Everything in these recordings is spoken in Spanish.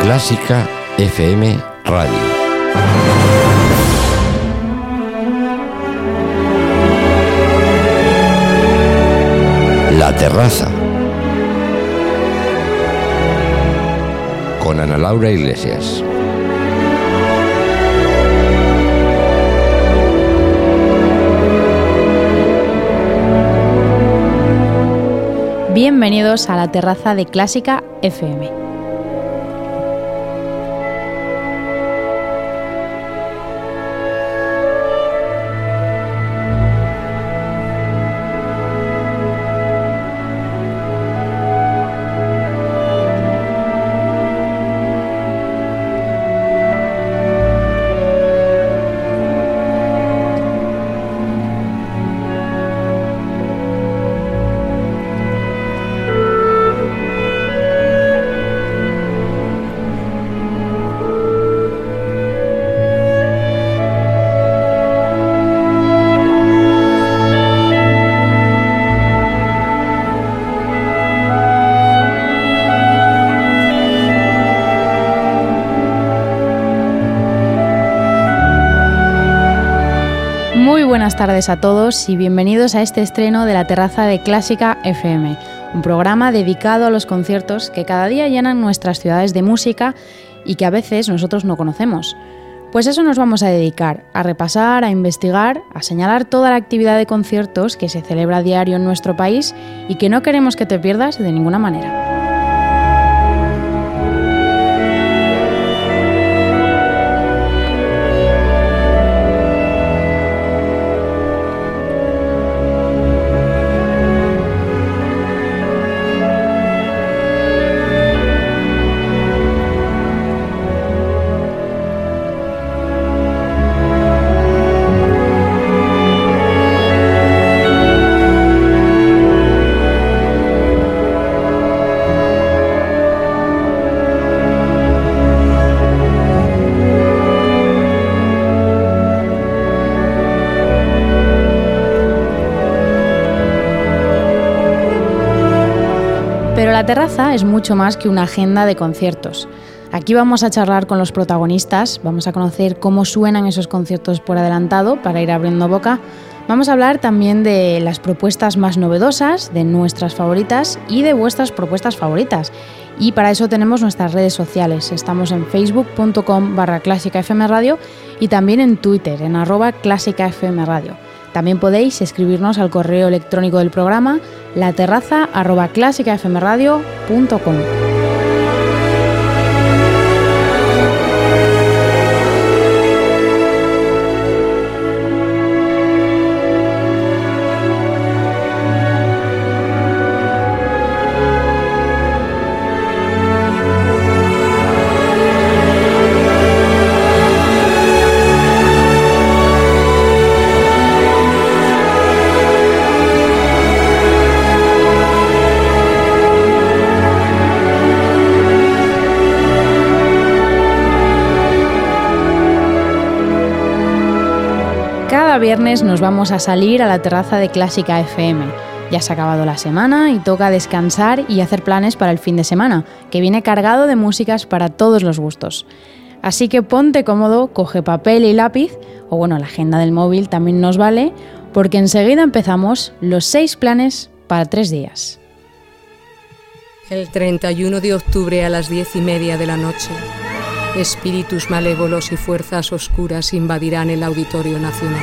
Clásica FM Radio. La Terraza. Con Ana Laura Iglesias. Bienvenidos a la terraza de Clásica FM. Buenas tardes a todos y bienvenidos a este estreno de la terraza de Clásica FM, un programa dedicado a los conciertos que cada día llenan nuestras ciudades de música y que a veces nosotros no conocemos. Pues eso nos vamos a dedicar, a repasar, a investigar, a señalar toda la actividad de conciertos que se celebra a diario en nuestro país y que no queremos que te pierdas de ninguna manera. Terraza es mucho más que una agenda de conciertos. Aquí vamos a charlar con los protagonistas, vamos a conocer cómo suenan esos conciertos por adelantado para ir abriendo boca. Vamos a hablar también de las propuestas más novedosas, de nuestras favoritas y de vuestras propuestas favoritas. Y para eso tenemos nuestras redes sociales. Estamos en facebook.com barra clásicafmradio y también en Twitter, en arroba clásicafmradio. También podéis escribirnos al correo electrónico del programa laterraza.clásicafmradio.com. viernes nos vamos a salir a la terraza de Clásica FM. Ya se ha acabado la semana y toca descansar y hacer planes para el fin de semana, que viene cargado de músicas para todos los gustos. Así que ponte cómodo, coge papel y lápiz, o bueno, la agenda del móvil también nos vale, porque enseguida empezamos los seis planes para tres días. El 31 de octubre a las diez y media de la noche, Espíritus malévolos y fuerzas oscuras invadirán el Auditorio Nacional.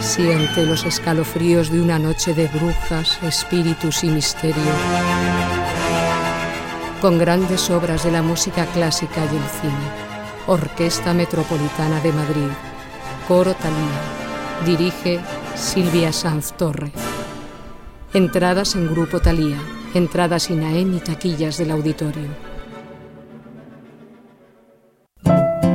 Siente los escalofríos de una noche de brujas, espíritus y misterio. Con grandes obras de la música clásica y el cine. Orquesta Metropolitana de Madrid. Coro Talía. Dirige Silvia Sanz Torre. Entradas en Grupo Talía. Entradas INAEM y taquillas del auditorio. Bye.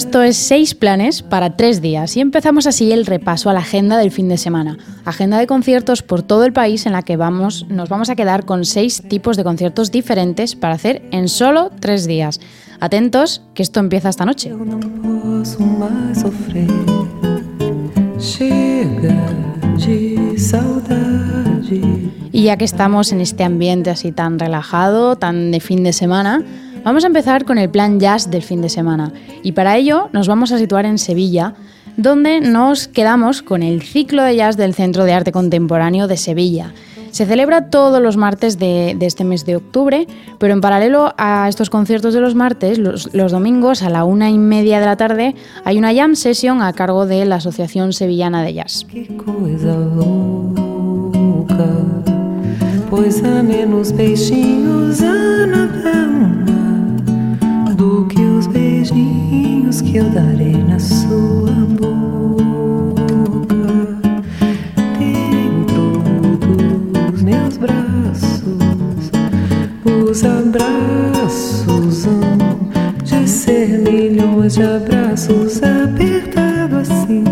Esto es seis planes para tres días y empezamos así el repaso a la agenda del fin de semana. Agenda de conciertos por todo el país en la que vamos, nos vamos a quedar con seis tipos de conciertos diferentes para hacer en solo tres días. Atentos, que esto empieza esta noche. Y ya que estamos en este ambiente así tan relajado, tan de fin de semana, vamos a empezar con el plan jazz del fin de semana. Y para ello nos vamos a situar en Sevilla, donde nos quedamos con el ciclo de jazz del Centro de Arte Contemporáneo de Sevilla. Se celebra todos los martes de, este mes de octubre, pero en paralelo a estos conciertos de los martes, los, domingos a la una y media de la tarde hay una jam session a cargo de la Asociación Sevillana de Jazz. Que eu darei na sua boca. Dentro dos meus braços, os abraços de ser milhões de abraços apertado assim,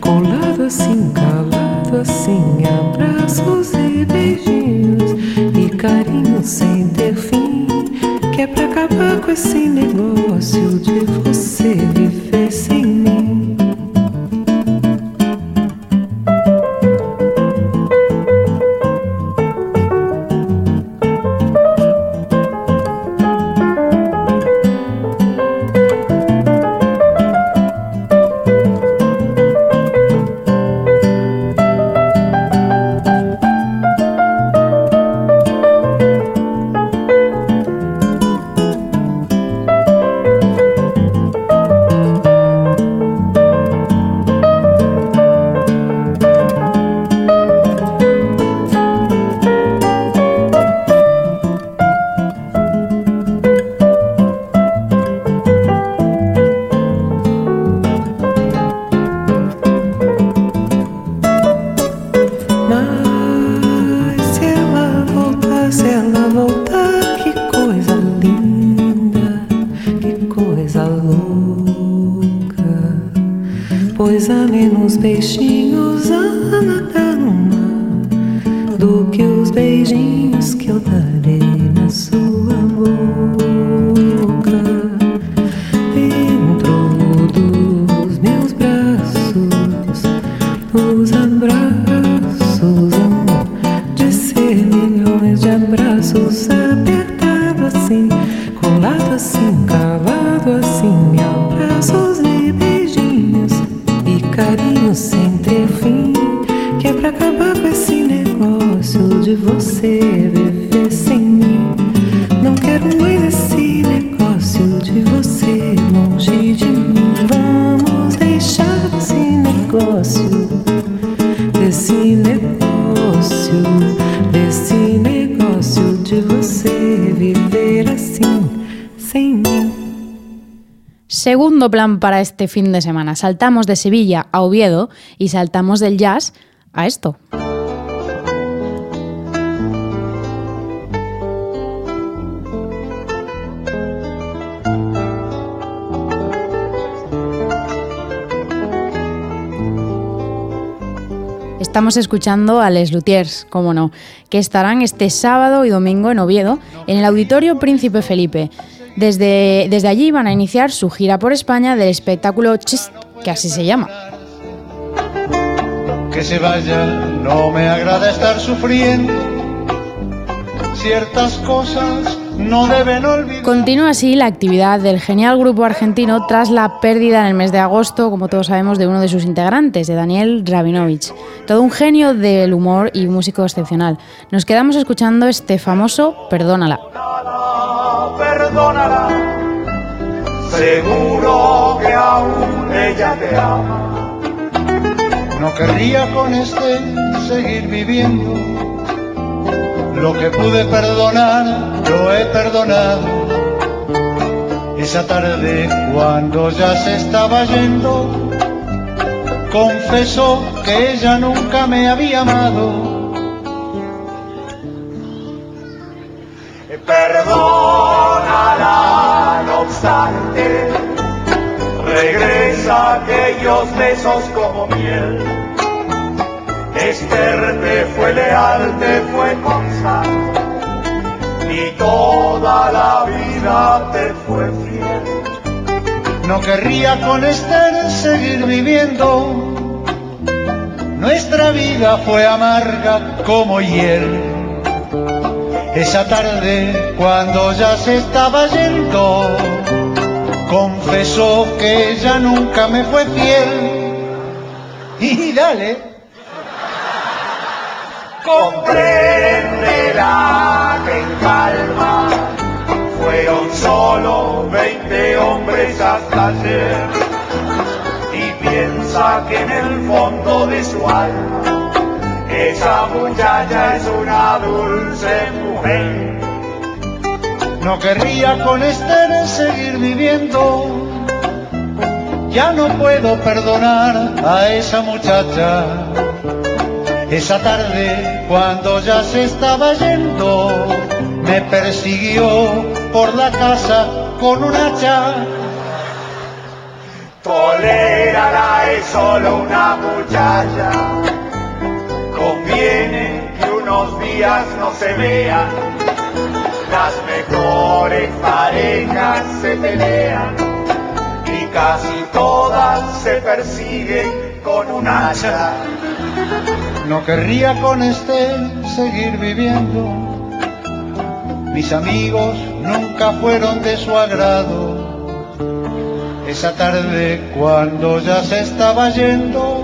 colado assim, calado assim, abraços e beijinhos carinho sem ter fim. Que é pra acabar com esse negócio de você Plan para este fin de semana. Saltamos de Sevilla a Oviedo y saltamos del jazz a esto. Estamos escuchando a Les Luthiers, como no, que estarán este sábado y domingo en Oviedo, en el Auditorio Príncipe Felipe. Desde, desde allí van a iniciar su gira por España del espectáculo Chist, que así se llama. Que se vaya, no me agrada estar sufriendo. Ciertas cosas no deben olvidar. Continúa así la actividad del genial grupo argentino tras la pérdida en el mes de agosto, como todos sabemos, de uno de sus integrantes, de Daniel Rabinovich. Todo un genio del humor y músico excepcional. Nos quedamos escuchando este famoso Perdónala perdónala. Seguro que aún ella te ama. No querría con este seguir viviendo. Lo que pude perdonar, lo he perdonado. Esa tarde cuando ya se estaba yendo, confesó que ella nunca me había amado. Aquellos besos como miel. Esther te fue leal, te fue constante, y toda la vida te fue fiel. No querría con Esther seguir viviendo, nuestra vida fue amarga como hiel. Esa tarde, cuando ya se estaba yendo, confesó que ella nunca me fue fiel. Y dale. Compréndela que en calma fueron solo 20 hombres hasta ayer. Y piensa que en el fondo de su alma esa muchacha es una dulce mujer. No querría con Esther seguir viviendo. Ya no puedo perdonar a esa muchacha. Esa tarde, cuando ya se estaba yendo, me persiguió por la casa con un hacha. Tolérala, es solo una muchacha. Conviene que unos días no se vean las mejores parejas se pelean y casi todas se persiguen con un hacha. No querría con este seguir viviendo. Mis amigos nunca fueron de su agrado. Esa tarde cuando ya se estaba yendo,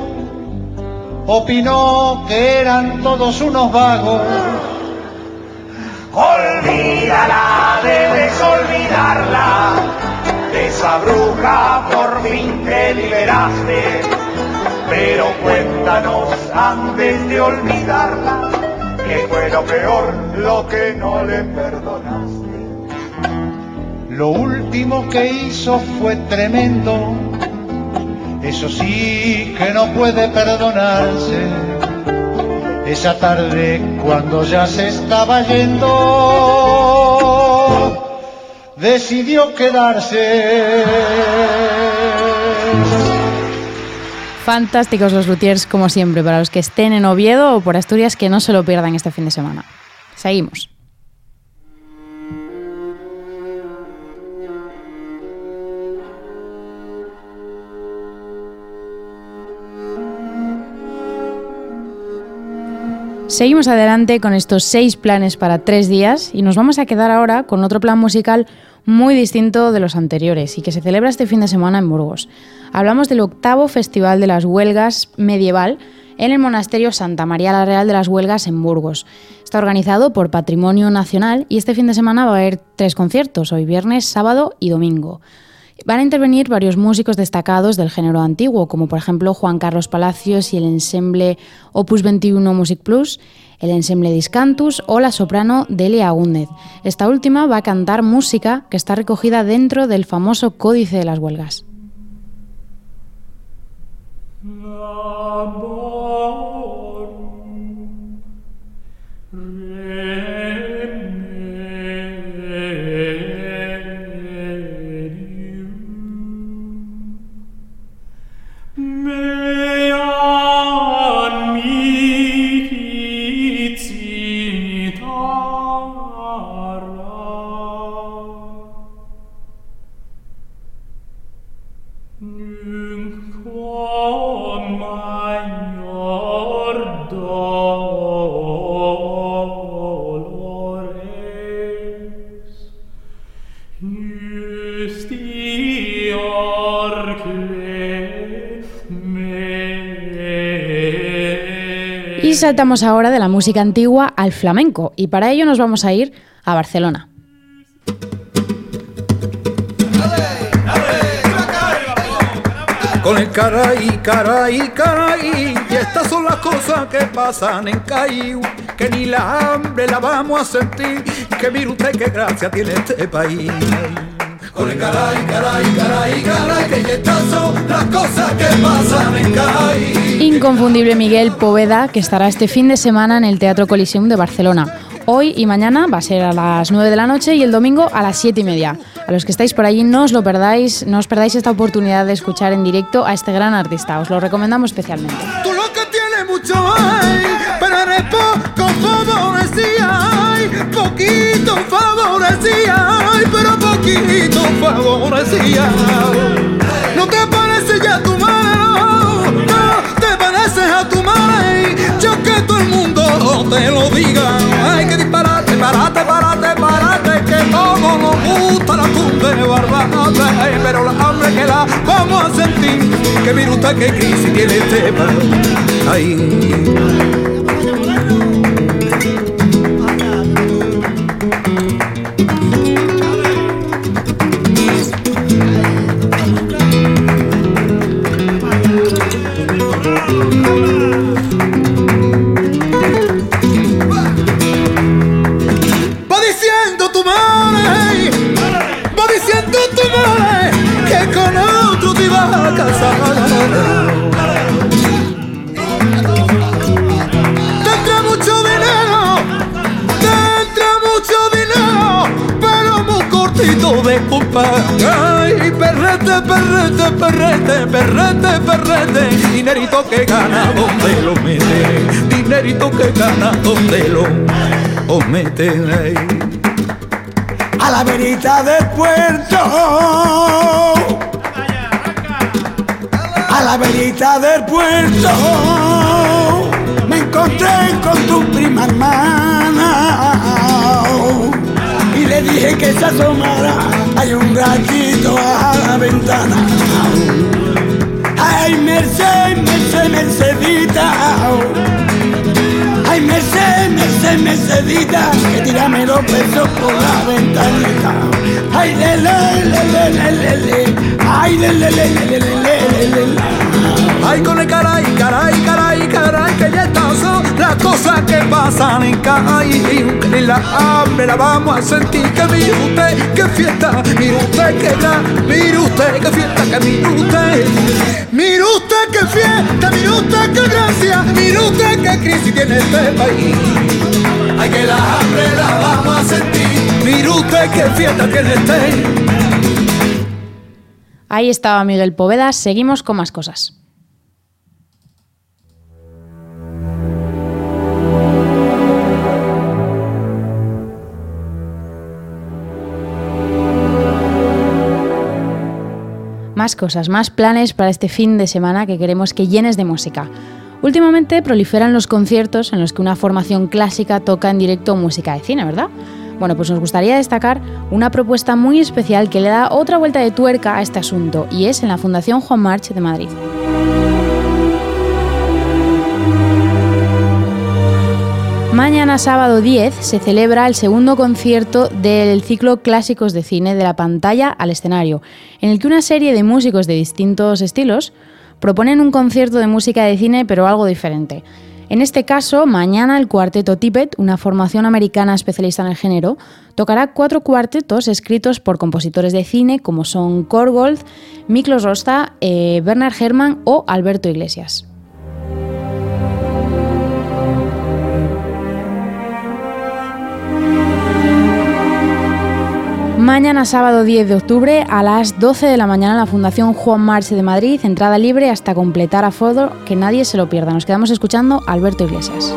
opinó que eran todos unos vagos Debes olvidarla. De esa bruja por fin te liberaste. Pero cuéntanos antes de olvidarla, que fue lo peor lo que no le perdonaste. Lo último que hizo fue tremendo, eso sí que no puede perdonarse esa tarde cuando ya se estaba yendo, decidió quedarse. Fantásticos los Lutiers, como siempre, para los que estén en Oviedo o por Asturias, que no se lo pierdan este fin de semana. Seguimos. Seguimos adelante con estos seis planes para tres días y nos vamos a quedar ahora con otro plan musical muy distinto de los anteriores y que se celebra este fin de semana en Burgos. Hablamos del octavo Festival de las Huelgas Medieval en el Monasterio Santa María la Real de las Huelgas en Burgos. Está organizado por Patrimonio Nacional y este fin de semana va a haber tres conciertos, hoy viernes, sábado y domingo. Van a intervenir varios músicos destacados del género antiguo, como por ejemplo Juan Carlos Palacios y el ensemble Opus 21 Music Plus, el ensemble Discantus o la soprano Delia Agúndez. Esta última va a cantar música que está recogida dentro del famoso Códice de las Huelgas. Y saltamos ahora de la música antigua al flamenco y para ello nos vamos a ir a Barcelona. Con el caray, caray, caray, y estas son las cosas que pasan en Cayu, que ni la hambre la vamos a sentir, que mire usted qué gracia tiene este país. Con el caray, caray, caray, caray, que estas son las cosas que pasan en. Inconfundible Miguel Poveda, que estará este fin de semana en el Teatro Coliseum de Barcelona. Hoy y mañana va a ser a las 9 de la noche y el domingo a las 7 y media. A los que estáis por allí no os lo perdáis, no os perdáis esta oportunidad de escuchar en directo a este gran artista. Os lo recomendamos especialmente. Tú lo que tienes mucho hay, pero eres poco favorecida, poquito favorecida, ay, pero poquito favorecida. No te parece ya tu madre, no, te pareces a tu madre, yo que todo el mundo te lo diga, ay, que disparate, parate, parate, parate, que todo nos gusta la tumba de barbate, ay, pero la hambre que la vamos a sentir, que mire usted qué crisis tiene este. Ay. Dinerito que gana donde lo mete, dinerito que gana donde lo mete. Ay. a la verita del puerto. A la verita del puerto me encontré con tu prima hermana y le dije que se asomara. Hay un ratito a la ventana. Ay, Merced, Merced, Mercedita. Ay, Merced, Merced, Mercedita, que tírame los pesos por la ventanita. Ay, le, le, le, le, le, le, le. Ay, le, le, le, le, le, le, le, le. Ay, con el caray, caray, caray, caray, que ya estas son las cosas que pasan en calle. Que la hambre la vamos a sentir. Que mire usted, qué fiesta, mire usted qué gran, mire usted qué fiesta, que mire usted. Mire usted qué fiesta, mire usted qué gracia, mire usted qué crisis tiene este país. Ay, que la hambre la vamos a sentir. Mire usted qué fiesta tiene este. Ahí estaba Miguel Poveda, seguimos con más cosas. Más cosas, más planes para este fin de semana que queremos que llenes de música. Últimamente proliferan los conciertos en los que una formación clásica toca en directo música de cine, ¿verdad? Bueno, pues nos gustaría destacar una propuesta muy especial que le da otra vuelta de tuerca a este asunto y es en la Fundación Juan March de Madrid. Mañana sábado 10 se celebra el segundo concierto del ciclo Clásicos de Cine de la pantalla al escenario, en el que una serie de músicos de distintos estilos proponen un concierto de música de cine pero algo diferente. En este caso, mañana el cuarteto Tippet, una formación americana especialista en el género, tocará cuatro cuartetos escritos por compositores de cine como son Korgold, Miklos Rosta, eh, Bernard Herrmann o Alberto Iglesias. Mañana sábado 10 de octubre a las 12 de la mañana en la Fundación Juan Marche de Madrid, entrada libre hasta completar aforo, que nadie se lo pierda. Nos quedamos escuchando a Alberto Iglesias.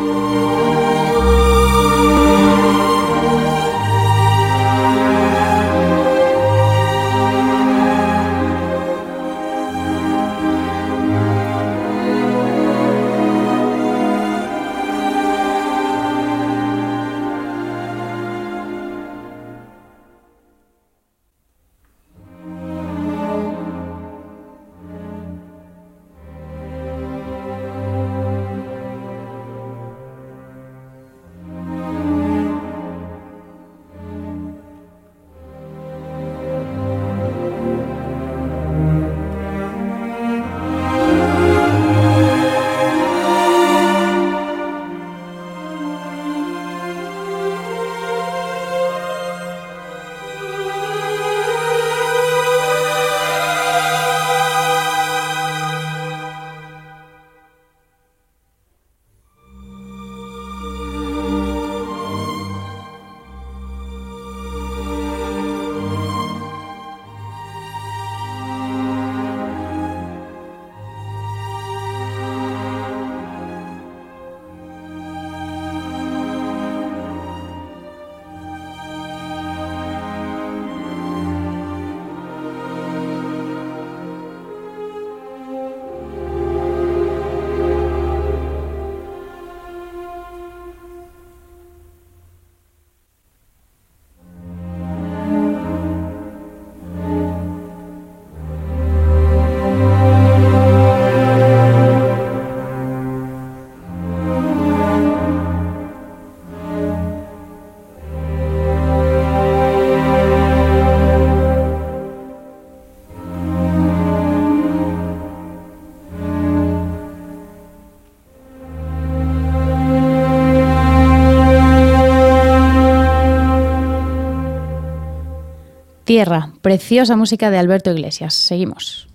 Tierra, preciosa música de Alberto Iglesias. Seguimos.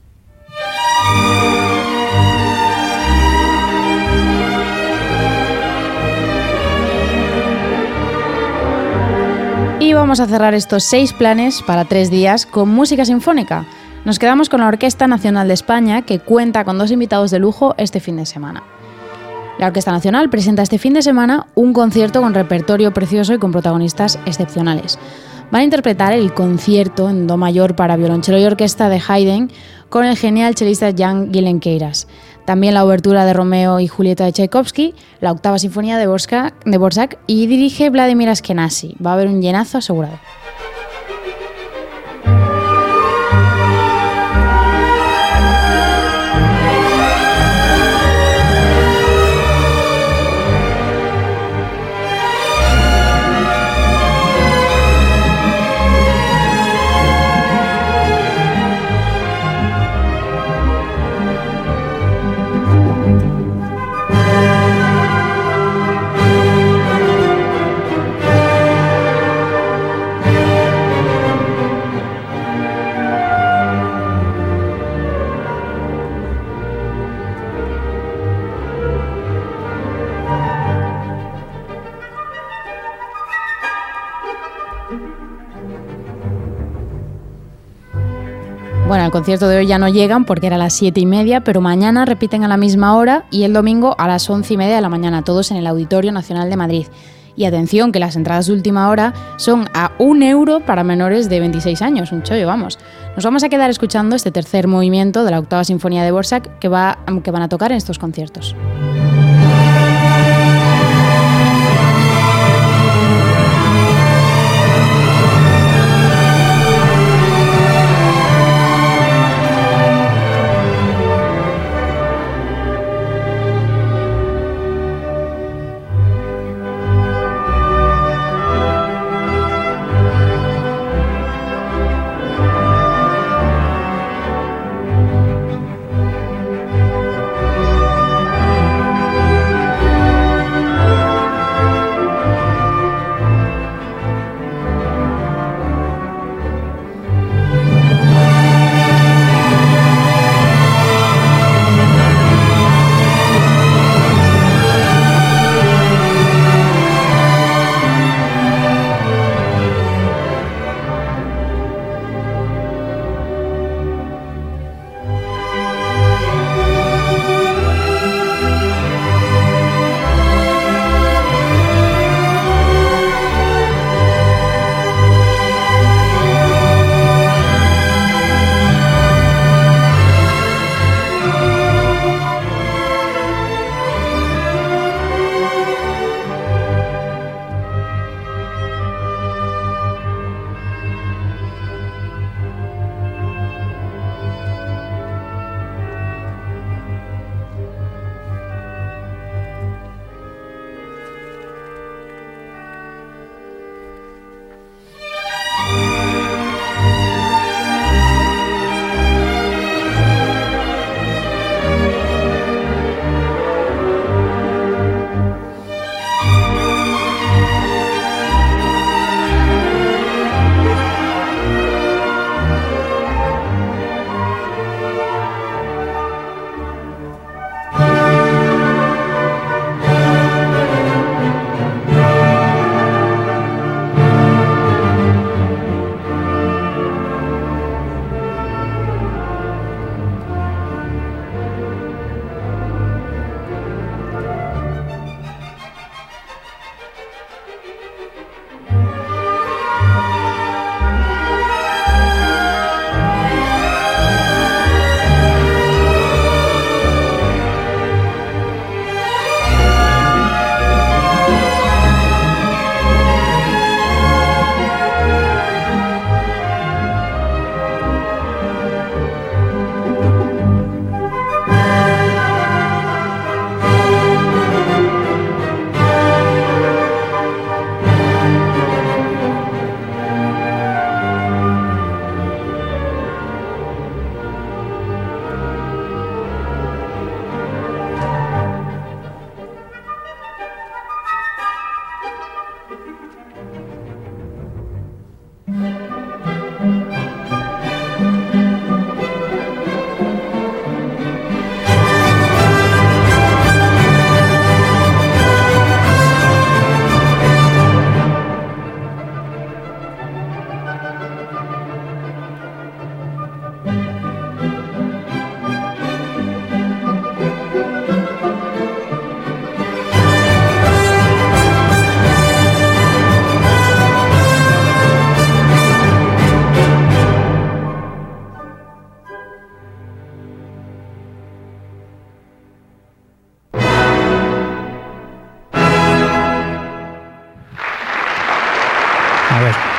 Y vamos a cerrar estos seis planes para tres días con música sinfónica. Nos quedamos con la Orquesta Nacional de España, que cuenta con dos invitados de lujo este fin de semana. La Orquesta Nacional presenta este fin de semana un concierto con repertorio precioso y con protagonistas excepcionales. Van a interpretar el concierto en Do mayor para violonchelo y orquesta de Haydn con el genial chelista Jan Guilenqueiras. También la obertura de Romeo y Julieta de Tchaikovsky, la octava sinfonía de Borsak, de Borsak y dirige Vladimir Askenazi. Va a haber un llenazo asegurado. Concierto de hoy ya no llegan porque era a las 7 y media, pero mañana repiten a la misma hora y el domingo a las 11 y media de la mañana, todos en el Auditorio Nacional de Madrid. Y atención, que las entradas de última hora son a un euro para menores de 26 años, un chollo, vamos. Nos vamos a quedar escuchando este tercer movimiento de la octava sinfonía de Borsak que, va, que van a tocar en estos conciertos.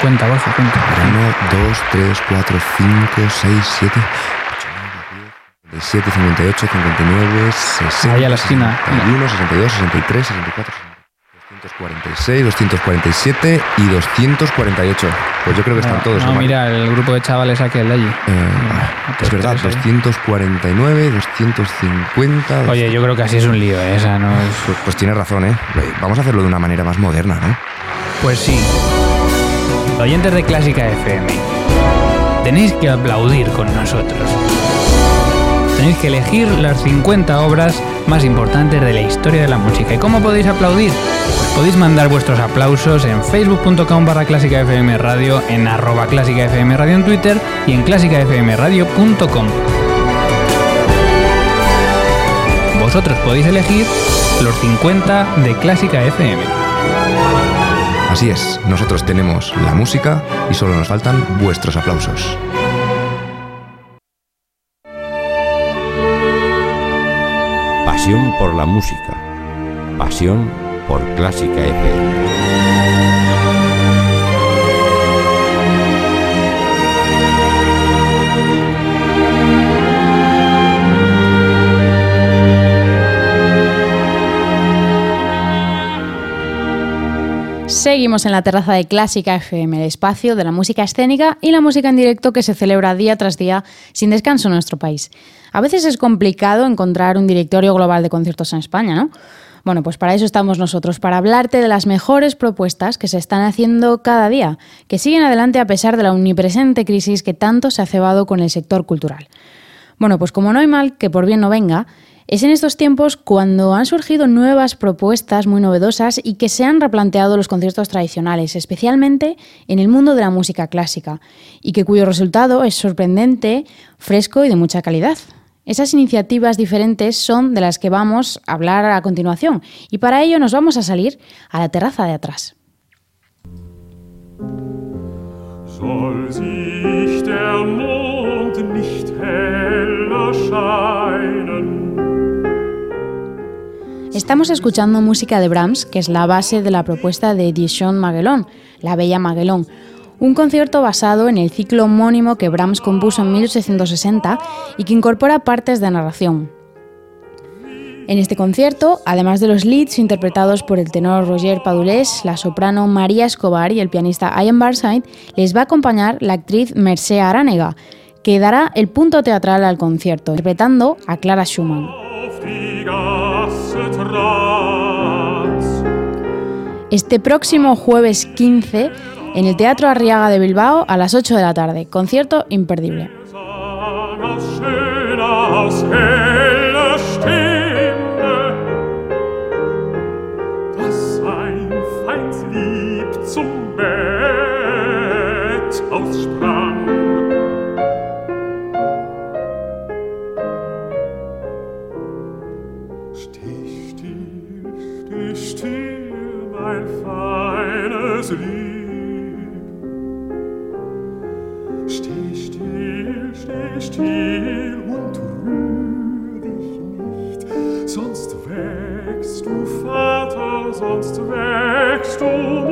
Cuenta, Borja, cuenta. 1, 2, 3, 4, 5, 6, 7, 8, 9, 10, 57, 58, 59, 60. Ahí a la esquina. 61, 62, 63, 64, 246, 247 y 248. Pues yo creo que están No, todos. No, ¿no? mira, el grupo de chavales aquel de allí. Eh, es verdad, tres, ¿eh? 249, 250. Oye, yo creo que así es un lío, ¿eh? Esa no es... Pues, pues tienes razón, ¿eh? Vamos a hacerlo de una manera más moderna, ¿no? Pues sí. Oyentes de Clásica FM, tenéis que aplaudir con nosotros. Tenéis que elegir las 50 obras más importantes de la historia de la música. ¿Y cómo podéis aplaudir? Pues podéis mandar vuestros aplausos en facebook.com barra clásica FM radio, en arroba clásica FM radio en Twitter y en clásicafmradio.com. Vosotros podéis elegir los 50 de Clásica FM. Así es, nosotros tenemos la música y solo nos faltan vuestros aplausos. Pasión por la música. Pasión por Clásica FM. Seguimos en la terraza de Clásica FM, el espacio de la música escénica y la música en directo que se celebra día tras día sin descanso en nuestro país. A veces es complicado encontrar un directorio global de conciertos en España, ¿no? Bueno, pues para eso estamos nosotros, para hablarte de las mejores propuestas que se están haciendo cada día, que siguen adelante a pesar de la omnipresente crisis que tanto se ha cebado con el sector cultural. Bueno, pues como no hay mal que por bien no venga, es en estos tiempos cuando han surgido nuevas propuestas muy novedosas y que se han replanteado los conciertos tradicionales, especialmente en el mundo de la música clásica, y que cuyo resultado es sorprendente, fresco y de mucha calidad. Esas iniciativas diferentes son de las que vamos a hablar a continuación, y para ello nos vamos a salir a la terraza de atrás. Estamos escuchando música de Brahms, que es la base de la propuesta de Dijon Maguelón, La Bella Maguelón, un concierto basado en el ciclo homónimo que Brahms compuso en 1860 y que incorpora partes de narración. En este concierto, además de los leads interpretados por el tenor Roger Padulés, la soprano María Escobar y el pianista Ian Barside, les va a acompañar la actriz Mercé Aránega, que dará el punto teatral al concierto, interpretando a Clara Schumann. Este próximo jueves 15 en el Teatro Arriaga de Bilbao a las 8 de la tarde. Concierto imperdible. es lieb. Steh still, steh still und rühr dich nicht, sonst wächst du, Vater, sonst wächst du,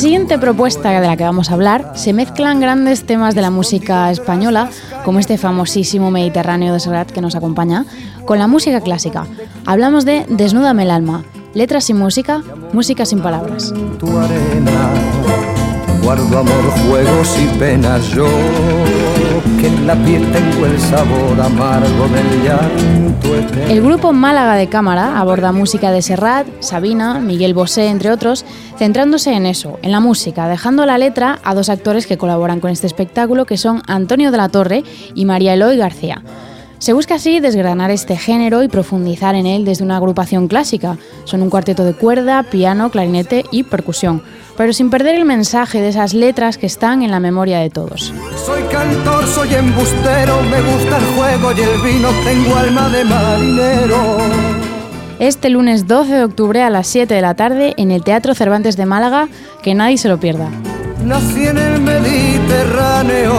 siguiente propuesta de la que vamos a hablar se mezclan grandes temas de la música española, como este famosísimo Mediterráneo de Serrat que nos acompaña, con la música clásica. Hablamos de Desnúdame el alma, letras sin música, música sin palabras. Guardo amor, juegos y penas yo, que en la piel tengo el sabor amargo del llanto El grupo Málaga de Cámara aborda música de Serrat, Sabina, Miguel Bosé, entre otros, centrándose en eso, en la música, dejando la letra a dos actores que colaboran con este espectáculo, que son Antonio de la Torre y María Eloy García. Se busca así desgranar este género y profundizar en él desde una agrupación clásica. Son un cuarteto de cuerda, piano, clarinete y percusión pero sin perder el mensaje de esas letras que están en la memoria de todos. Soy cantor, soy embustero, me gusta el juego y el vino, tengo alma de marinero. Este lunes 12 de octubre a las 7 de la tarde en el Teatro Cervantes de Málaga, que nadie se lo pierda. Nací en el Mediterráneo,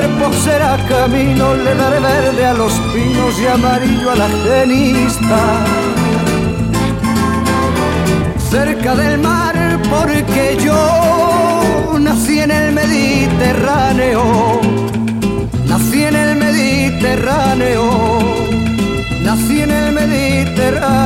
cuerpo será camino, le daré verde a los pinos y amarillo a la genista cerca del mar porque yo nací en el Mediterráneo, nací en el Mediterráneo, nací en el Mediterráneo.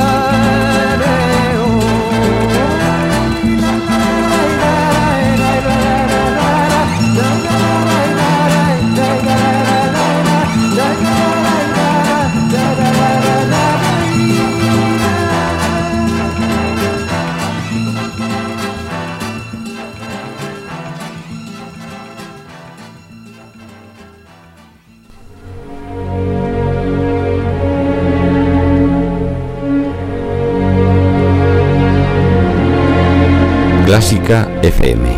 Clásica FM.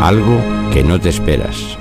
Algo que no te esperas.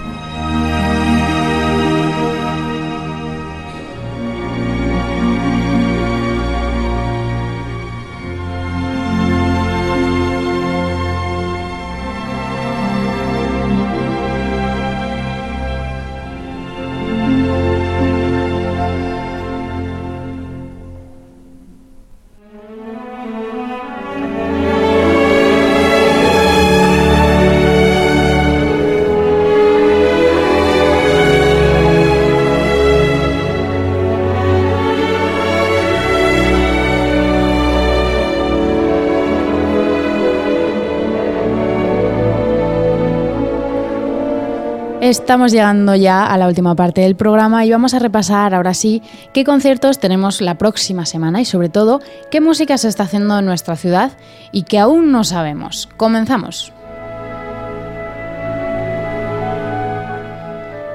Estamos llegando ya a la última parte del programa y vamos a repasar ahora sí qué conciertos tenemos la próxima semana y sobre todo qué música se está haciendo en nuestra ciudad y que aún no sabemos. Comenzamos.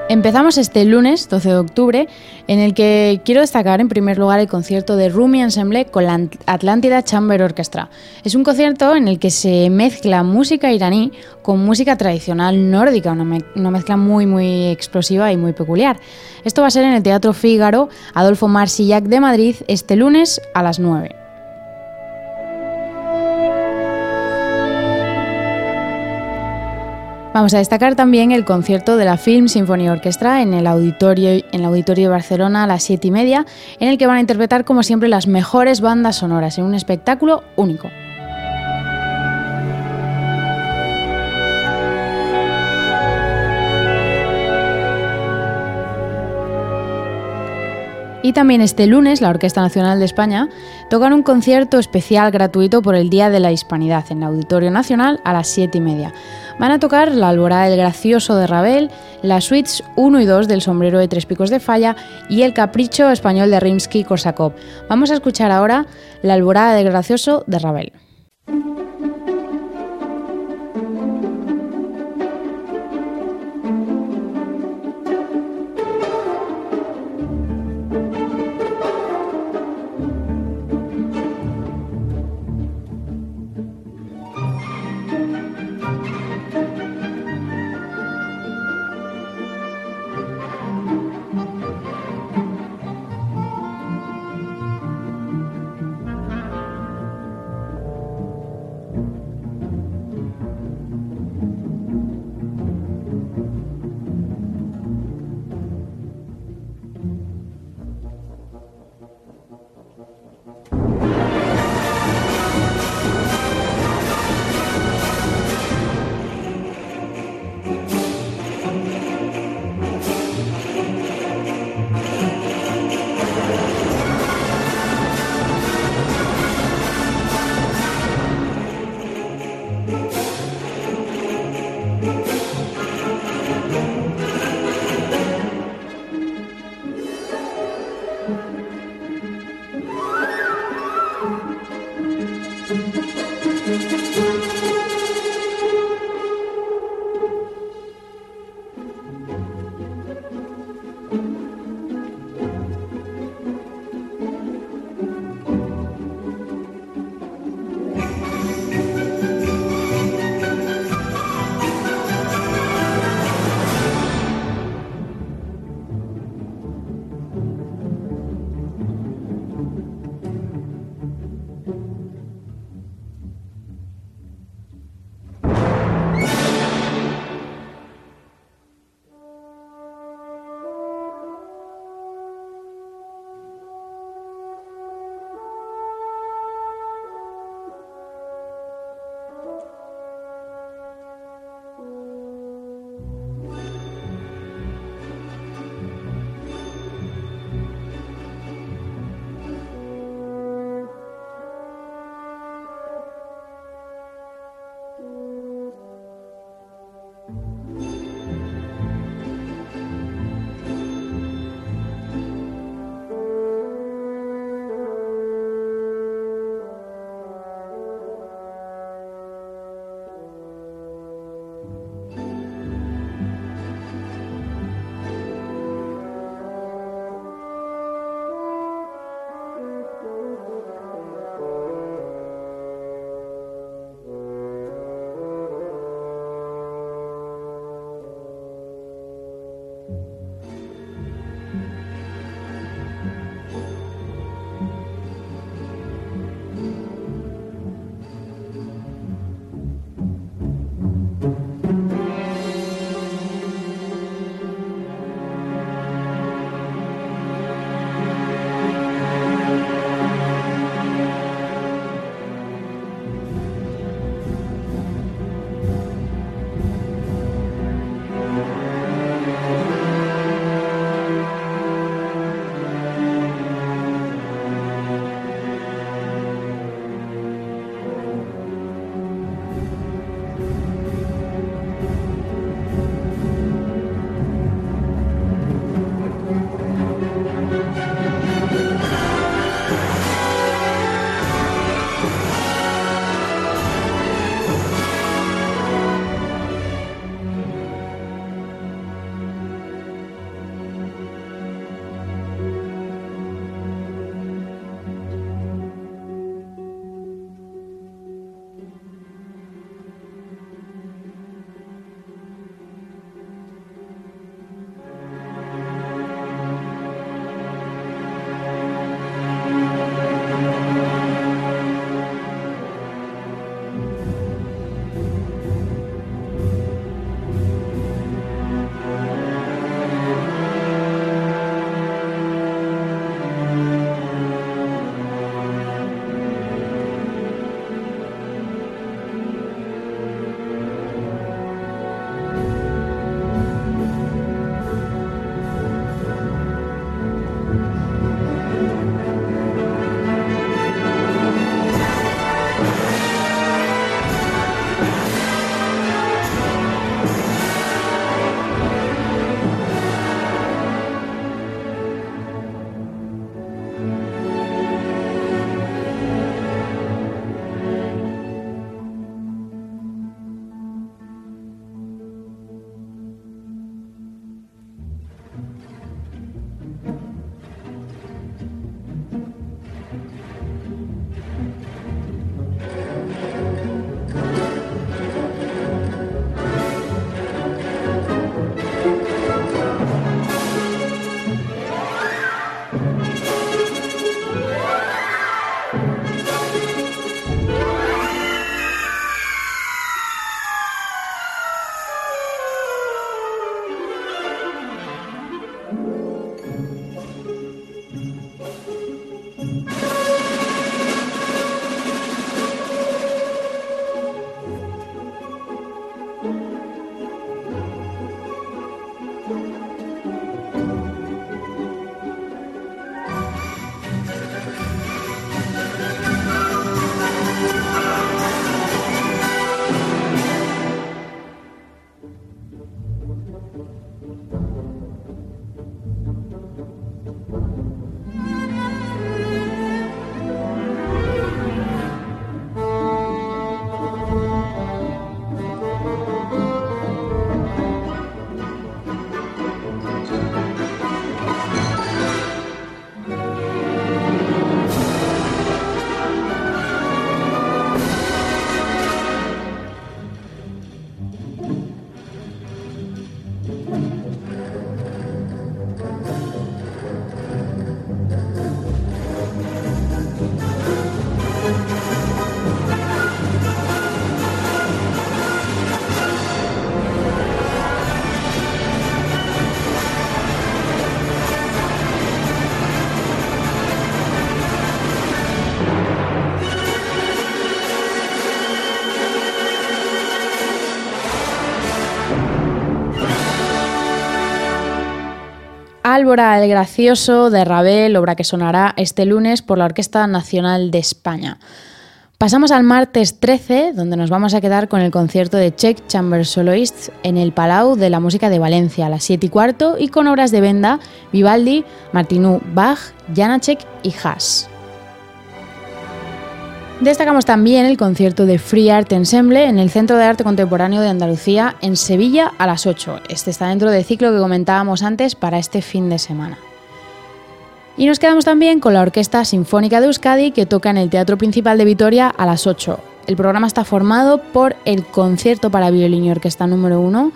Empezamos este lunes 12 de octubre, en el que quiero destacar en primer lugar el concierto de Rumi Ensemble con la Atlántida Chamber Orchestra. Es un concierto en el que se mezcla música iraní con música tradicional nórdica, una, mezcla muy muy explosiva y muy peculiar. Esto va a ser en el Teatro Fígaro Adolfo Marsillac de Madrid este lunes a las 9. Vamos a destacar también el concierto de la Film Symphony Orchestra en el auditorio, en el auditorio de Barcelona a las 7 y media, en el que van a interpretar como siempre las mejores bandas sonoras en un espectáculo único. Y también este lunes la Orquesta Nacional de España tocan un concierto especial gratuito por el Día de la Hispanidad en el Auditorio Nacional a las 7 y media. Van a tocar la Alborada del Gracioso de Ravel, las suites 1 y 2 del Sombrero de Tres Picos de Falla y el Capricho Español de Rimsky-Korsakov. Vamos a escuchar ahora la Alborada del Gracioso de Ravel. Pálvora el Gracioso de Ravel, obra que sonará este lunes por la Orquesta Nacional de España. Pasamos al martes 13, donde nos vamos a quedar con el concierto de Czech Chamber Soloists en el Palau de la Música de Valencia a las 7 y cuarto y con obras de Benda, Vivaldi, Martinú, Bach, Janacek y Haas. Destacamos también el concierto de Free Art Ensemble en el Centro de Arte Contemporáneo de Andalucía en Sevilla a las 8. Este está dentro del ciclo que comentábamos antes para este fin de semana. Y nos quedamos también con la Orquesta Sinfónica de Euskadi que toca en el Teatro Principal de Vitoria a las 8. El programa está formado por el concierto para violín y orquesta número 1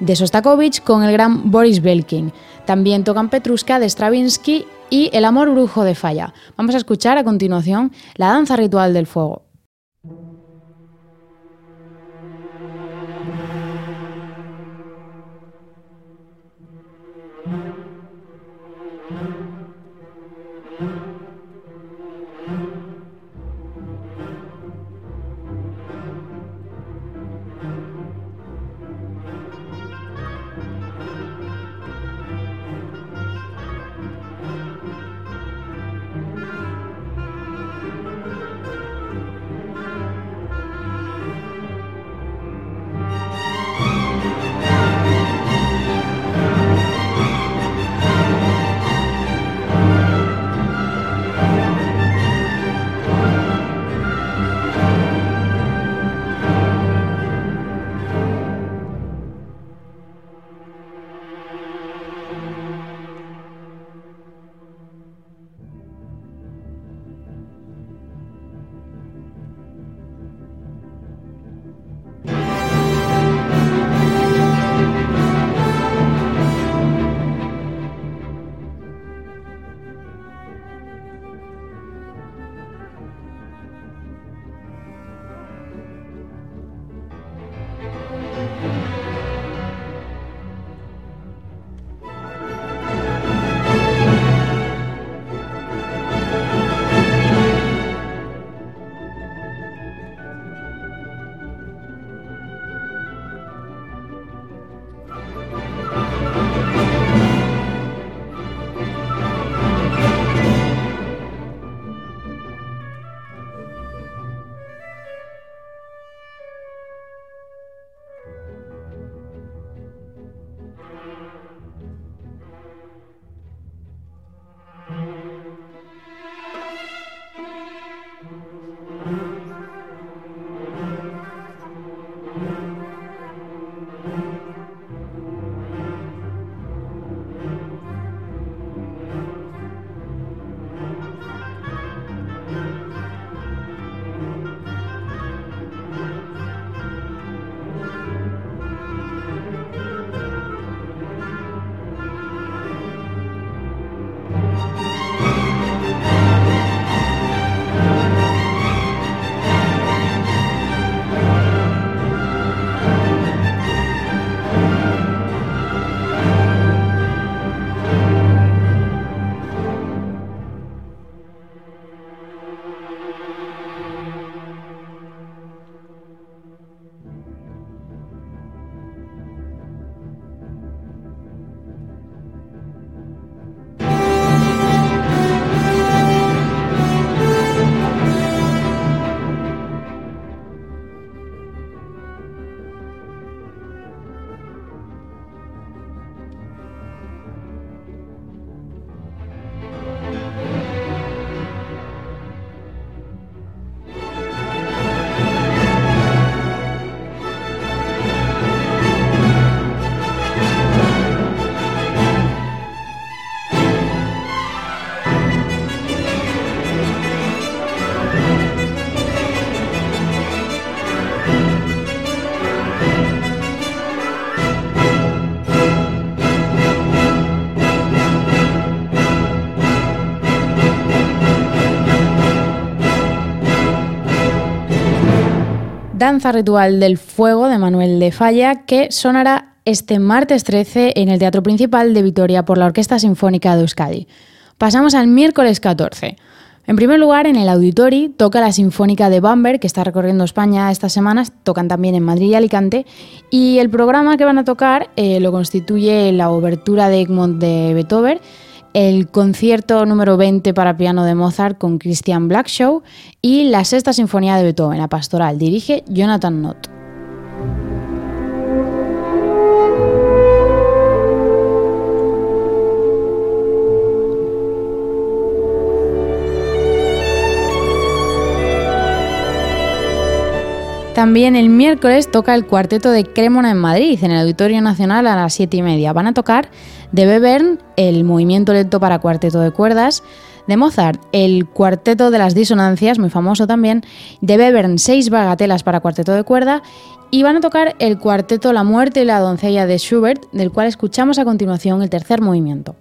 de Sostakovich con el gran Boris Belkin. También tocan Petrushka de Stravinsky y El amor brujo de Falla. Vamos a escuchar a continuación la danza ritual del fuego. Ritual del Fuego de Manuel de Falla, que sonará este martes 13 en el Teatro Principal de Vitoria por la Orquesta Sinfónica de Euskadi. Pasamos al miércoles 14. En primer lugar, en el Auditori toca la Sinfónica de Bamberg, que está recorriendo España estas semanas, tocan también en Madrid y Alicante, y el programa que van a tocar eh, lo constituye la obertura de Egmont de Beethoven, el concierto número 20 para piano de Mozart con Christian Blackshaw y la sexta sinfonía de Beethoven, la pastoral, dirige Jonathan Nott. También el miércoles toca el cuarteto de Cremona en Madrid, en el Auditorio Nacional a las 7 y media. Van a tocar de Bebern el movimiento lento para cuarteto de cuerdas, de Mozart el cuarteto de las disonancias, muy famoso también, de Bebern seis bagatelas para cuarteto de cuerda y van a tocar el cuarteto La muerte y la doncella de Schubert, del cual escuchamos a continuación el tercer movimiento.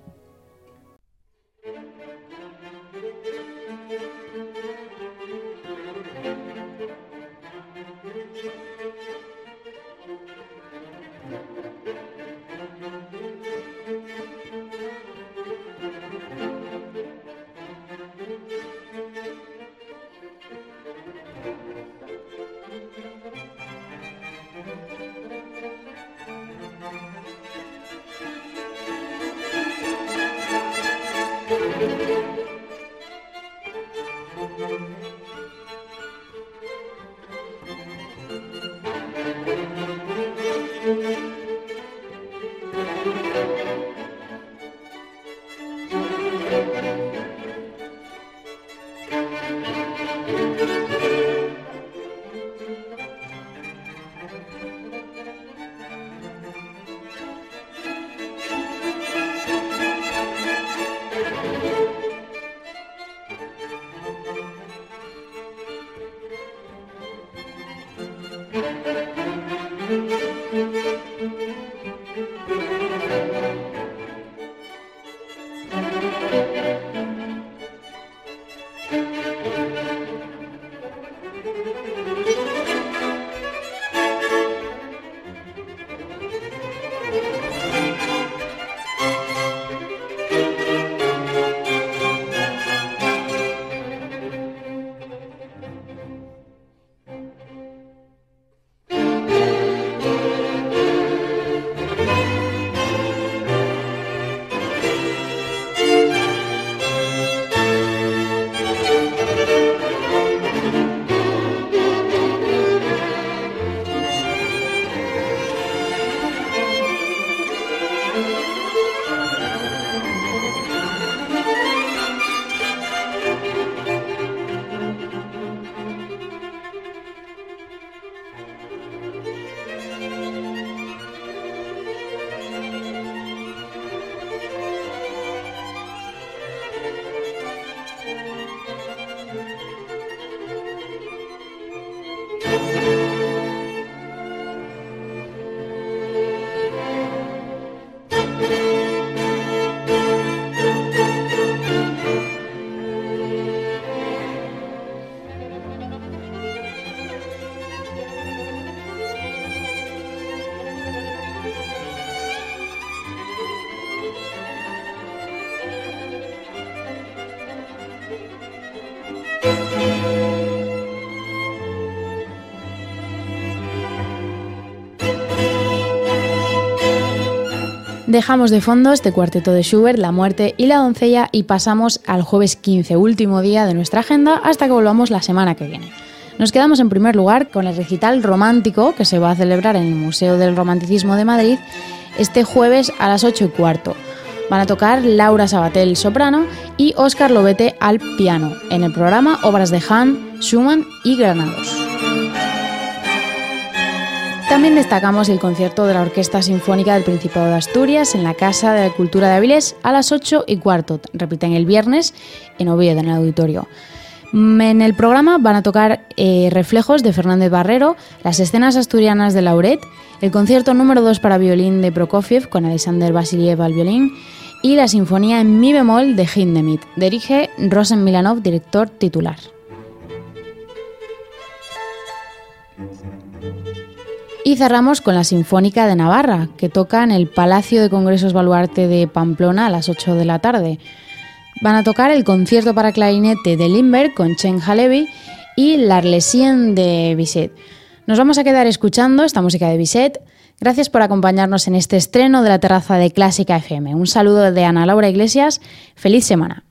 Dejamos de fondo este cuarteto de Schubert, La muerte y la doncella y pasamos al jueves 15, último día de nuestra agenda, hasta que volvamos la semana que viene. Nos quedamos en primer lugar con el recital romántico que se va a celebrar en el Museo del Romanticismo de Madrid este jueves a las 8 y cuarto. Van a tocar Laura Sabatel soprano y Óscar Lobete al piano en el programa Obras de Hahn, Schumann y Granados. También destacamos el concierto de la Orquesta Sinfónica del Principado de Asturias en la Casa de la Cultura de Avilés a las 8 y cuarto. Repiten el viernes en Oviedo, en el auditorio. En el programa van a tocar eh, Reflejos de Fernández Barrero, las escenas asturianas de Lauret, el concierto número 2 para violín de Prokofiev con Alexander Vasiliev al violín y la Sinfonía en Mi bemol de Hindemith. Dirige Rosen Milanov, director titular. Y cerramos con la Sinfónica de Navarra, que toca en el Palacio de Congresos Baluarte de Pamplona a las 8 de la tarde. Van a tocar el concierto para clarinete de Limber con Chen Halevi y l'Arlesien de Bizet. Nos vamos a quedar escuchando esta música de Bizet. Gracias por acompañarnos en este estreno de la terraza de Clásica FM. Un saludo de Ana Laura Iglesias. Feliz semana.